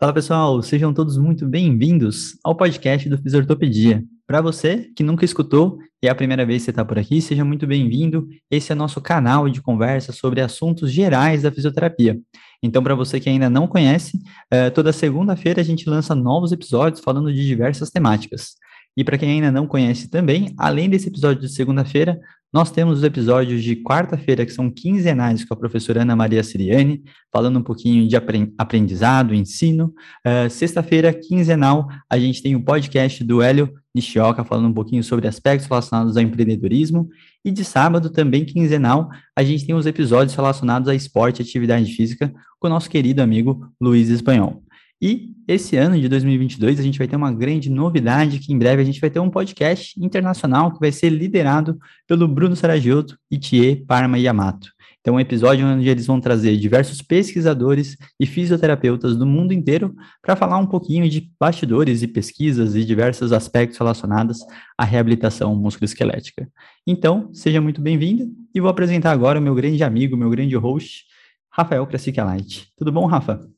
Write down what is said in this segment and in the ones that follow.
Fala pessoal, sejam todos muito bem-vindos ao podcast do Fisiortopedia. Para você que nunca escutou e é a primeira vez que você está por aqui, seja muito bem-vindo. Esse é nosso canal de conversa sobre assuntos gerais da fisioterapia. Então, para você que ainda não conhece, eh, toda segunda-feira a gente lança novos episódios falando de diversas temáticas. E para quem ainda não conhece também, além desse episódio de segunda-feira, nós temos os episódios de quarta-feira, que são quinzenais, com a professora Ana Maria Siriani, falando um pouquinho de aprendizado, ensino. Uh, Sexta-feira, quinzenal, a gente tem o podcast do Hélio Nishioka, falando um pouquinho sobre aspectos relacionados ao empreendedorismo. E de sábado, também quinzenal, a gente tem os episódios relacionados a esporte e atividade física, com o nosso querido amigo Luiz Espanhol. E esse ano de 2022 a gente vai ter uma grande novidade que em breve a gente vai ter um podcast internacional que vai ser liderado pelo Bruno Saragiotto e Thier Parma Yamato. Então, um episódio onde eles vão trazer diversos pesquisadores e fisioterapeutas do mundo inteiro para falar um pouquinho de bastidores e pesquisas e diversos aspectos relacionados à reabilitação musculoesquelética. Então, seja muito bem-vindo e vou apresentar agora o meu grande amigo, meu grande host, Rafael Krasikia Light. Tudo bom, Rafa?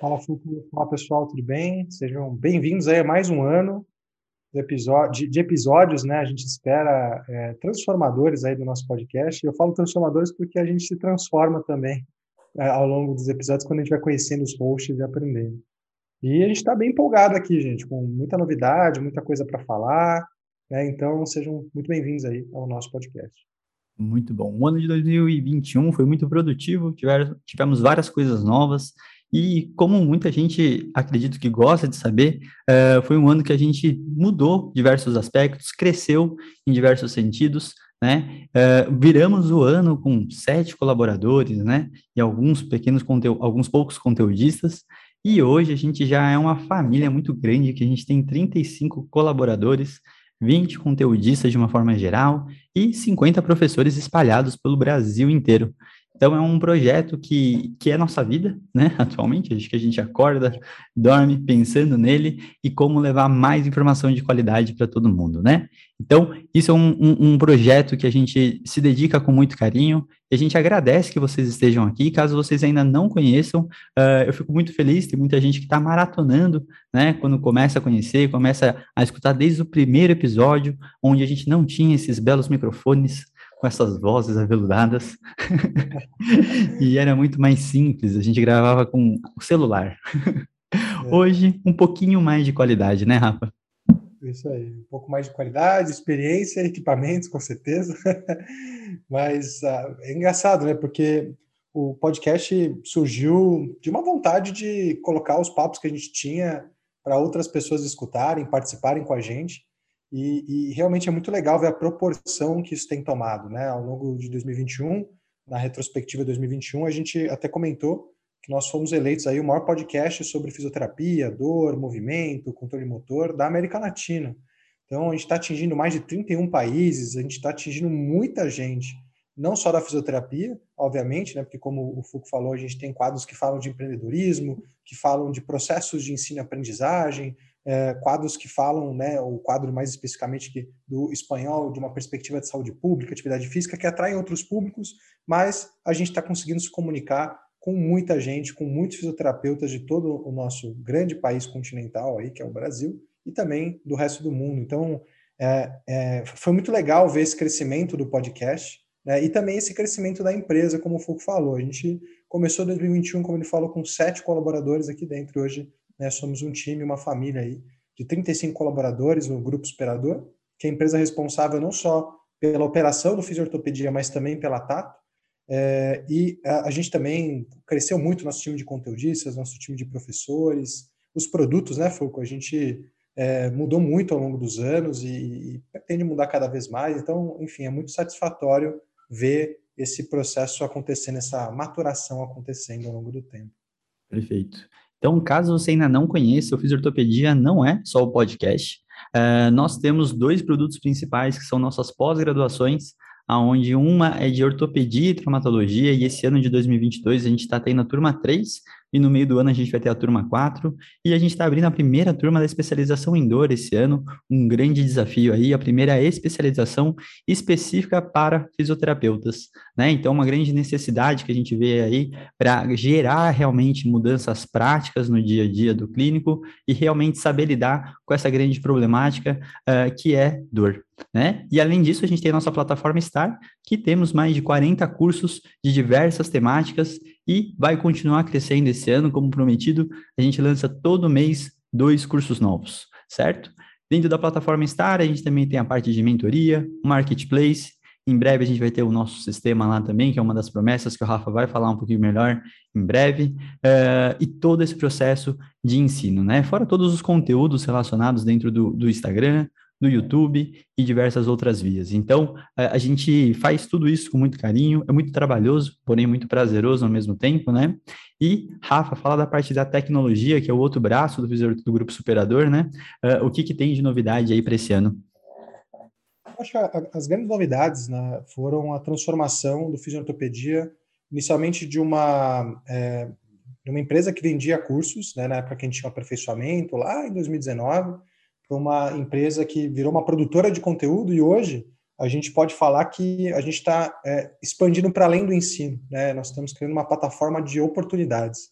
Fala, Fala pessoal, tudo bem? Sejam bem-vindos aí a mais um ano de, episódio, de episódios, né? A gente espera é, transformadores aí do nosso podcast. Eu falo transformadores porque a gente se transforma também é, ao longo dos episódios quando a gente vai conhecendo os hosts e aprendendo. E a gente está bem empolgado aqui, gente, com muita novidade, muita coisa para falar. Né? Então, sejam muito bem-vindos aí ao nosso podcast. Muito bom. O ano de 2021 foi muito produtivo, tivemos várias coisas novas. E como muita gente acredito que gosta de saber, uh, foi um ano que a gente mudou diversos aspectos, cresceu em diversos sentidos, né? Uh, viramos o ano com sete colaboradores, né? E alguns pequenos conteúdos, alguns poucos conteudistas. E hoje a gente já é uma família muito grande, que a gente tem 35 colaboradores, 20 conteudistas de uma forma geral e 50 professores espalhados pelo Brasil inteiro. Então é um projeto que, que é nossa vida, né? Atualmente, acho que a gente acorda, dorme pensando nele e como levar mais informação de qualidade para todo mundo, né? Então, isso é um, um, um, projeto que a gente se dedica com muito carinho e a gente agradece que vocês estejam aqui. Caso vocês ainda não conheçam, uh, eu fico muito feliz, tem muita gente que está maratonando, né? Quando começa a conhecer, começa a escutar desde o primeiro episódio, onde a gente não tinha esses belos microfones, com essas vozes aveludadas. e era muito mais simples, a gente gravava com o celular. É. Hoje, um pouquinho mais de qualidade, né, Rafa? Isso aí, um pouco mais de qualidade, experiência, equipamentos, com certeza. Mas uh, é engraçado, né? Porque o podcast surgiu de uma vontade de colocar os papos que a gente tinha para outras pessoas escutarem, participarem com a gente. E, e, realmente é muito legal ver a proporção que isso tem tomado, né? Ao longo de 2021, na retrospectiva 2021, a gente até comentou que nós fomos eleitos aí o maior podcast sobre fisioterapia, dor, movimento, controle motor da América Latina. Então, a gente está atingindo mais de 31 países, a gente está atingindo muita gente, não só da fisioterapia, obviamente, né? Porque como o Foucault falou, a gente tem quadros que falam de empreendedorismo, que falam de processos de ensino e aprendizagem, é, quadros que falam, né, o quadro mais especificamente que, do espanhol, de uma perspectiva de saúde pública, atividade física, que atraem outros públicos, mas a gente está conseguindo se comunicar com muita gente, com muitos fisioterapeutas de todo o nosso grande país continental aí, que é o Brasil, e também do resto do mundo. Então, é, é, foi muito legal ver esse crescimento do podcast né, e também esse crescimento da empresa, como o Foucault falou. A gente começou 2021, como ele falou, com sete colaboradores aqui dentro. Hoje né? Somos um time, uma família aí de 35 colaboradores no Grupo Superador, que é a empresa responsável não só pela operação do Fisiortopedia, mas também pela Tato. É, e a, a, gente também cresceu muito nosso time de conteudistas, nosso time de professores, os produtos, né, Foucault? A gente é, mudou muito ao longo dos anos e, e pretende mudar cada vez mais. Então, enfim, é muito satisfatório ver esse processo acontecendo, essa maturação acontecendo ao longo do tempo. Perfeito. Então, caso você ainda não conheça, o Fisiortopedia não é só o podcast. Uh, nós temos dois produtos principais que são nossas pós-graduações, aonde uma é de ortopedia e traumatologia, e esse ano de 2022 a gente está tendo a turma 3 e no meio do ano a gente vai ter a turma 4, e a gente está abrindo a primeira turma da especialização em dor esse ano, um grande desafio aí, a primeira especialização específica para fisioterapeutas, né? Então, uma grande necessidade que a gente vê aí para gerar realmente mudanças práticas no dia a dia do clínico e realmente saber lidar com essa grande problemática uh, que é dor. Né? E além disso, a gente tem a nossa plataforma Star, que temos mais de 40 cursos de diversas temáticas e vai continuar crescendo esse ano, como prometido. A gente lança todo mês dois cursos novos, certo? Dentro da plataforma Star, a gente também tem a parte de mentoria, marketplace. Em breve a gente vai ter o nosso sistema lá também, que é uma das promessas que o Rafa vai falar um pouquinho melhor em breve, uh, e todo esse processo de ensino, né? Fora todos os conteúdos relacionados dentro do, do Instagram, no YouTube e diversas outras vias. Então, a, a, gente faz tudo isso com muito carinho, é muito trabalhoso, porém muito prazeroso ao mesmo tempo, né? E, Rafa, fala da parte da tecnologia, que é o outro braço do, do Grupo Superador, né? Uh, o que, que tem de novidade aí para esse ano? Acho que as grandes novidades né, foram a transformação do Fisiortopedia, inicialmente de uma, é, uma empresa que vendia cursos, né, na época que a gente tinha aperfeiçoamento, lá em 2019, para uma empresa que virou uma produtora de conteúdo e hoje a gente pode falar que a gente está é, expandindo para além do ensino, né? Nós estamos criando uma plataforma de oportunidades.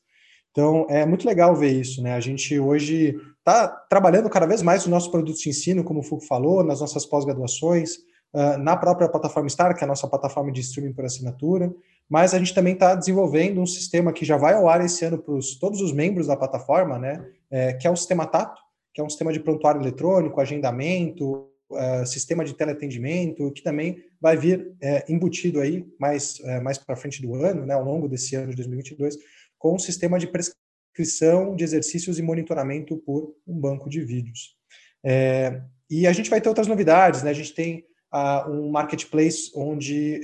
Então é muito legal ver isso, né? A gente hoje está trabalhando cada vez mais os nossos produtos de ensino, como o Fuco falou, nas nossas pós-graduações, uh, na própria plataforma Star, que é a nossa plataforma de streaming por assinatura, mas a gente também está desenvolvendo um sistema que já vai ao ar esse ano para todos os membros da plataforma, né? É, que é o sistema Tato, que é um sistema de prontuário eletrônico, agendamento, uh, sistema de teleatendimento, que também vai vir uh, embutido aí mais, uh, mais para frente do ano, né, ao longo desse ano de 2022, com um sistema de prescrição de exercícios e monitoramento por um banco de vídeos. É, e a gente vai ter outras novidades, né? A gente tem uh, um marketplace onde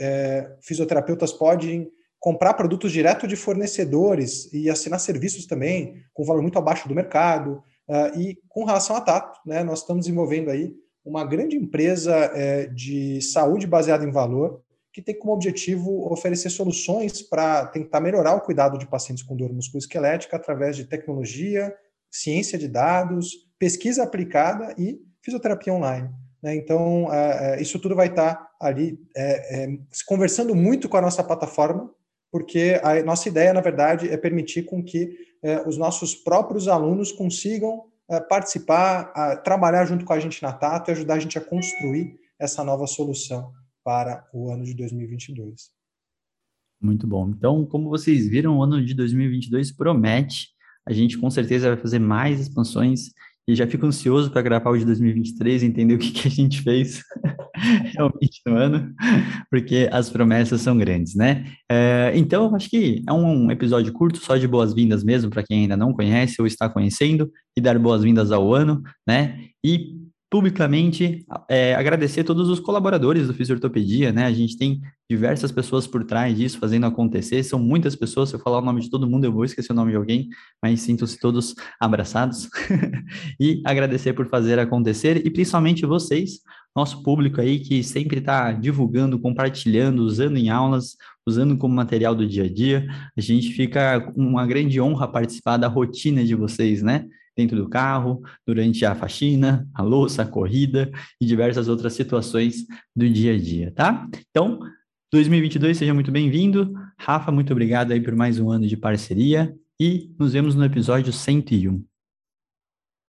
fisioterapeutas podem comprar produtos direto de fornecedores e assinar serviços também, com valor muito abaixo do mercado. Uh, e com relação à Tato, né, nós estamos desenvolvendo aí uma grande empresa é, de saúde baseada em valor, que tem como objetivo oferecer soluções para tentar melhorar o cuidado de pacientes com dor musculoesquelética através de tecnologia, ciência de dados, pesquisa aplicada e fisioterapia online. Né? Então, é, é, isso tudo vai estar tá ali é, é, conversando muito com a nossa plataforma, porque a nossa ideia, na verdade, é permitir com que eh, os nossos próprios alunos consigam eh, participar, a, trabalhar junto com a gente na Tato e ajudar a gente a construir essa nova solução para o ano de 2022. Muito bom. Então, como vocês viram, o ano de 2022 promete. A gente com certeza vai fazer mais expansões e já fico ansioso para gravar o de 2023 e entender o que, que a gente fez realmente no ano, porque as promessas são grandes, né? É, então, acho que é um episódio curto, só de boas-vindas mesmo, para quem ainda não conhece ou está conhecendo, e dar boas-vindas ao ano, né? E publicamente é, agradecer todos os colaboradores do Fisiortopedia, né? A gente tem diversas pessoas por trás disso fazendo acontecer, são muitas pessoas. Se eu falar o nome de todo mundo, eu vou esquecer o nome de alguém, mas sinto-se todos abraçados. e agradecer por fazer acontecer e principalmente vocês, nosso público aí que sempre está divulgando, compartilhando, usando em aulas, usando como material do dia a dia. A gente fica com uma grande honra participar da rotina de vocês, né? Dentro do carro, durante a faxina, a louça, a corrida e diversas outras situações do dia a dia, tá? Então, 2022, seja muito bem-vindo. Rafa, muito obrigado aí por mais um ano de parceria e nos vemos no episódio 101.